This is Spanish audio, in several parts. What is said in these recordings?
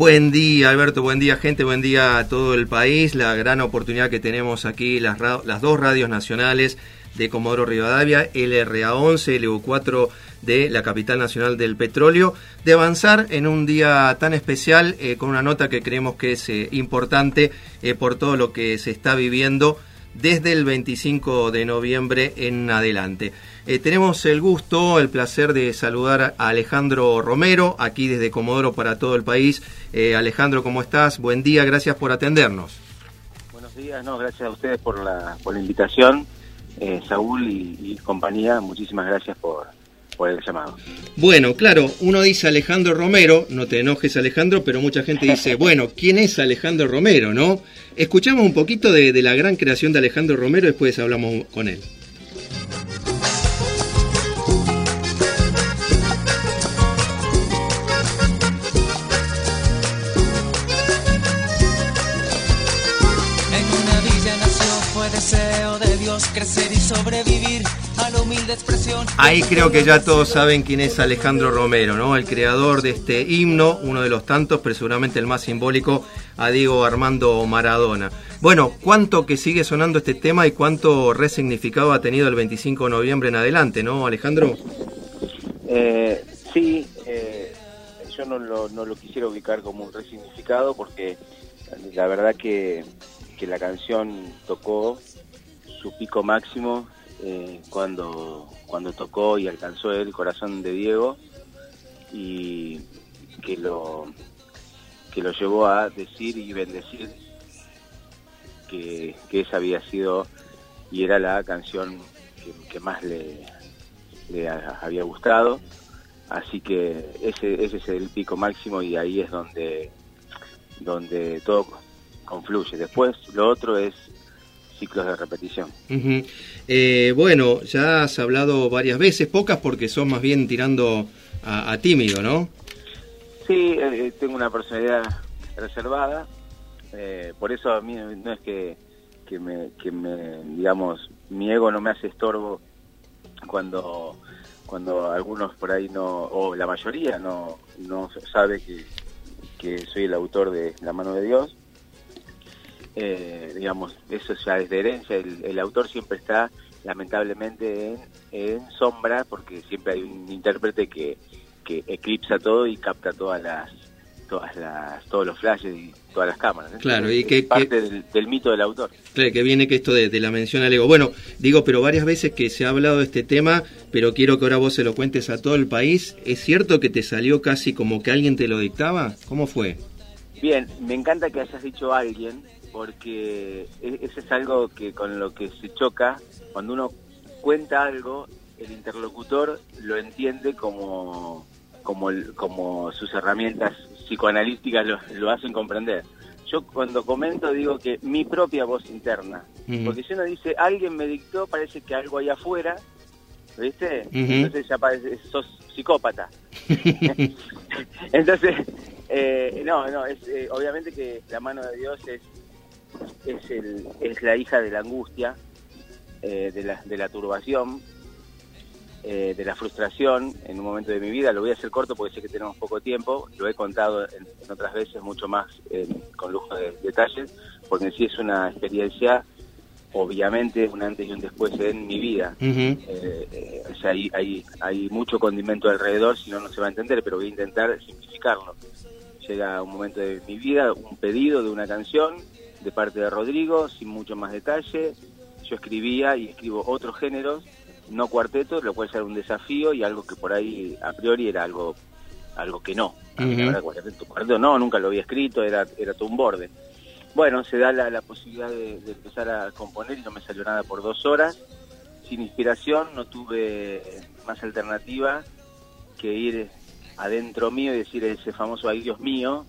Buen día, Alberto, buen día, gente, buen día a todo el país. La gran oportunidad que tenemos aquí, las, las dos radios nacionales de Comodoro Rivadavia, LRA11, LU4 de la capital nacional del petróleo, de avanzar en un día tan especial eh, con una nota que creemos que es eh, importante eh, por todo lo que se está viviendo desde el 25 de noviembre en adelante. Eh, tenemos el gusto, el placer de saludar a Alejandro Romero, aquí desde Comodoro para todo el país. Eh, Alejandro, ¿cómo estás? Buen día, gracias por atendernos. Buenos días, no, gracias a ustedes por la, por la invitación. Eh, Saúl y, compañía, muchísimas gracias por, el llamado. Bueno, claro, uno dice Alejandro Romero, no te enojes Alejandro, pero mucha gente dice, bueno, ¿quién es Alejandro Romero, no? Escuchamos un poquito de, de la gran creación de Alejandro Romero, después hablamos con él. Crecer y sobrevivir a la humilde expresión. Ahí creo que ya todos saben quién es Alejandro Romero, ¿no? El creador de este himno, uno de los tantos, pero seguramente el más simbólico, a Diego Armando Maradona. Bueno, ¿cuánto que sigue sonando este tema y cuánto resignificado ha tenido el 25 de noviembre en adelante, ¿no, Alejandro? Eh, sí, eh, yo no lo, no lo quisiera ubicar como un resignificado porque la verdad que, que la canción tocó su pico máximo eh, cuando, cuando tocó y alcanzó el corazón de Diego y que lo, que lo llevó a decir y bendecir que, esa había sido y era la canción que, más le, había gustado. Así que ese, ese es el pico máximo y ahí es donde, donde todo confluye. Después lo otro es ciclos de repetición. Eh, bueno, ya has hablado varias veces, pocas porque son más bien tirando a, tímido, ¿no? Sí, eh, tengo una personalidad reservada, eh, por eso a mí no es que, que, me, que me, digamos, mi ego no me hace estorbo cuando cuando algunos por ahí no, o la mayoría no, no sabe que, que soy el autor de La mano de Dios, eh, digamos, eso ya es de herencia, el, autor siempre está lamentablemente en, sombra porque siempre hay un intérprete que, que eclipsa todo y capta todas las todas las todos los flashes y todas las cámaras. Claro, y que parte del, mito del autor. Claro, que viene que esto de, la mención al ego. Bueno, digo, pero varias veces que se ha hablado de este tema, pero quiero que ahora vos se lo cuentes a todo el país. ¿Es cierto que te salió casi como que alguien te lo dictaba? ¿Cómo fue? Bien, me encanta que hayas dicho alguien, porque e-, eso es algo que con lo que se choca. Cuando uno cuenta algo el interlocutor lo entiende como como como sus herramientas psicoanalíticas lo, hacen comprender. Yo cuando comento digo que mi propia voz interna porque si uno dice alguien me dictó parece que algo hay afuera ¿viste? entonces ya parece sos psicópata. Entonces eh, no no es eh, obviamente que la mano de Dios es es, el, es la hija de la angustia, eh, de, la, de la turbación, eh, de la frustración en un momento de mi vida. Lo voy a hacer corto porque sé que tenemos poco tiempo. Lo he contado en, otras veces mucho más con lujo de detalles, porque sí es una experiencia, obviamente, un antes y un después en mi vida. Eh, o sea, hay, hay, hay mucho condimento alrededor, si no, no se va a entender, pero voy a intentar simplificarlo. Llega un momento de mi vida, un pedido de una canción, de parte de Rodrigo, sin mucho más detalle. Yo escribía y escribo otros géneros, no cuartetos, lo cual era un desafío y algo que por ahí a priori era algo algo que no. cuarteto, no, nunca lo había escrito, era, era todo un borde. Bueno, se da la, posibilidad de, empezar a componer y no me salió nada por dos horas. Sin inspiración, no tuve más alternativa que ir adentro mío y decir ese famoso ay Dios mío,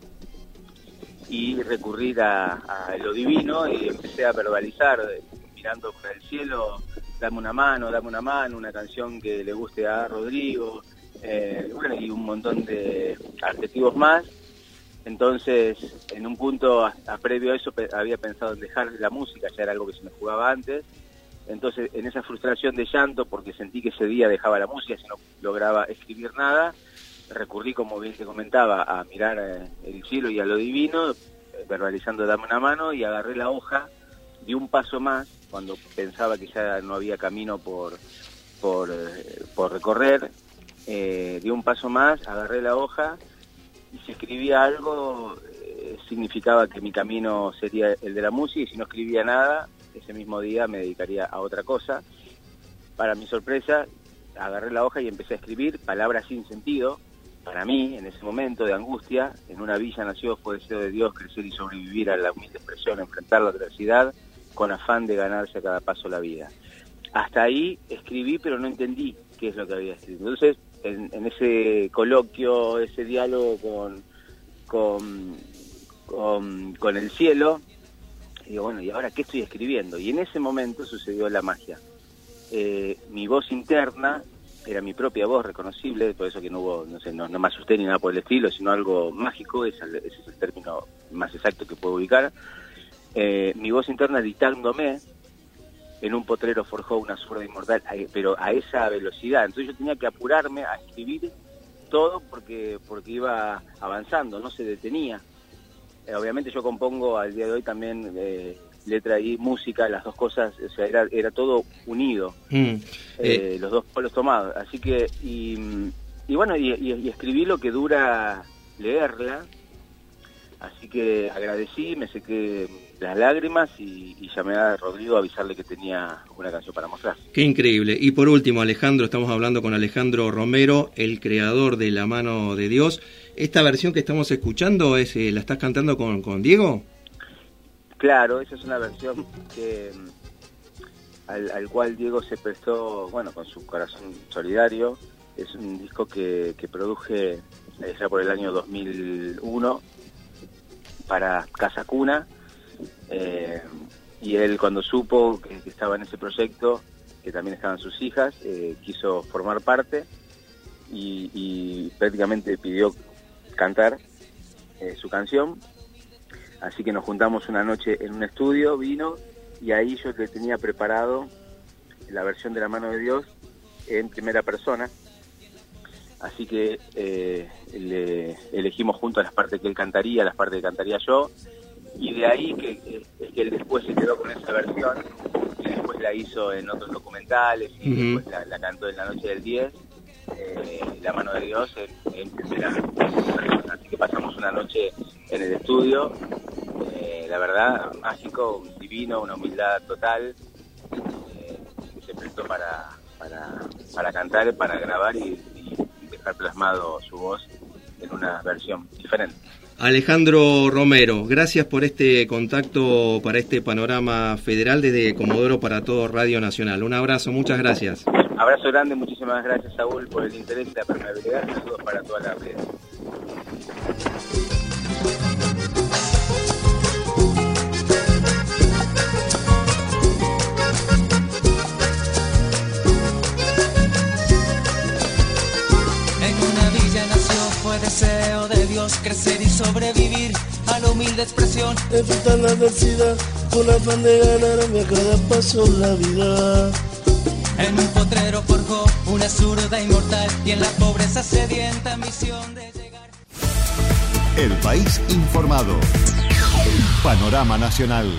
y recurrir a, lo divino y empecé a verbalizar, mirando por el cielo, dame una mano, dame una mano, una canción que le guste a Rodrigo, eh, y un montón de adjetivos más. Entonces, en un punto, a, previo a eso, había pensado en dejar la música, ya era algo que se me jugaba antes. Entonces, en esa frustración de llanto, porque sentí que ese día dejaba la música, si no lograba escribir nada, recurrí, como bien se comentaba, a mirar eh, el cielo y a lo divino, verbalizando dame una mano y agarré la hoja, di un paso más cuando pensaba que ya no había camino por, por, por recorrer, di un paso más, agarré la hoja y si escribía algo significaba que mi camino sería el de la música y si no escribía nada, ese mismo día me dedicaría a otra cosa. Para mi sorpresa, agarré la hoja y empecé a escribir palabras sin sentido. Para mí, en ese momento de angustia, en una villa nació fue deseo de Dios crecer y sobrevivir a la humilde expresión, enfrentar la adversidad con afán de ganarse a cada paso la vida. Hasta ahí escribí, pero no entendí qué es lo que había escrito. Entonces, en, en ese coloquio, ese diálogo con, con con, el cielo. Digo, bueno, ¿y ahora qué estoy escribiendo? Y en ese momento sucedió la magia. Eh, mi voz interna era mi propia voz reconocible, por eso que no hubo, no sé, no, me asusté ni nada por el estilo, sino algo mágico, ese, es el término más exacto que puedo ubicar. Eh, mi voz interna dictándome en un potrero forjó una zurda inmortal, pero a esa velocidad. Entonces yo tenía que apurarme a escribir todo porque, porque iba avanzando, no se detenía. Eh, obviamente yo compongo al día de hoy también eh, letra y música, las dos cosas, o sea, era, era todo unido, mm. eh, los dos polos tomados. Así que, y, bueno, y, escribí lo que dura leerla, así que agradecí, me sequé las lágrimas y, y, llamé a Rodrigo a avisarle que tenía una canción para mostrar. Qué increíble. Y por último, Alejandro, estamos hablando con Alejandro Romero, el creador de La Mano de Dios. ¿Esta versión que estamos escuchando es eh, la estás cantando con, con Diego? Claro, esa es una versión que al, cual Diego se prestó, bueno, con su corazón solidario. Es un disco que, que produje eh, ya por el año 2001 para Casa Cuna. Eh, y él cuando supo que, estaba en ese proyecto, que también estaban sus hijas, quiso formar parte y, prácticamente pidió cantar eh, su canción. Así que nos juntamos una noche en un estudio, vino, y ahí yo le tenía preparado la versión de La mano de Dios en primera persona. Así que eh, le elegimos juntos las partes que él cantaría, las partes que cantaría yo, y de ahí que, que él después se quedó con esa versión, y después la hizo en otros documentales, y después la, cantó en la noche del 10, eh, La mano de Dios en, primera persona. Así que pasamos una noche en el estudio, la verdad, mágico, divino, una humildad total, eh, se prestó para, para, para cantar, para grabar y, dejar plasmado su voz en una versión diferente. Alejandro Romero, gracias por este contacto para este panorama federal desde Comodoro para todo Radio Nacional. Un abrazo, muchas gracias. Abrazo grande, muchísimas gracias Saúl por el interés y la permeabilidad. Saludos para toda la red. Humilde expresión. Enfrentar la adversidad con afán de ganarme a cada paso la vida. En un potrero forjó una zurda inmortal y en la pobreza sedienta misión de llegar. El país informado. Panorama Nacional.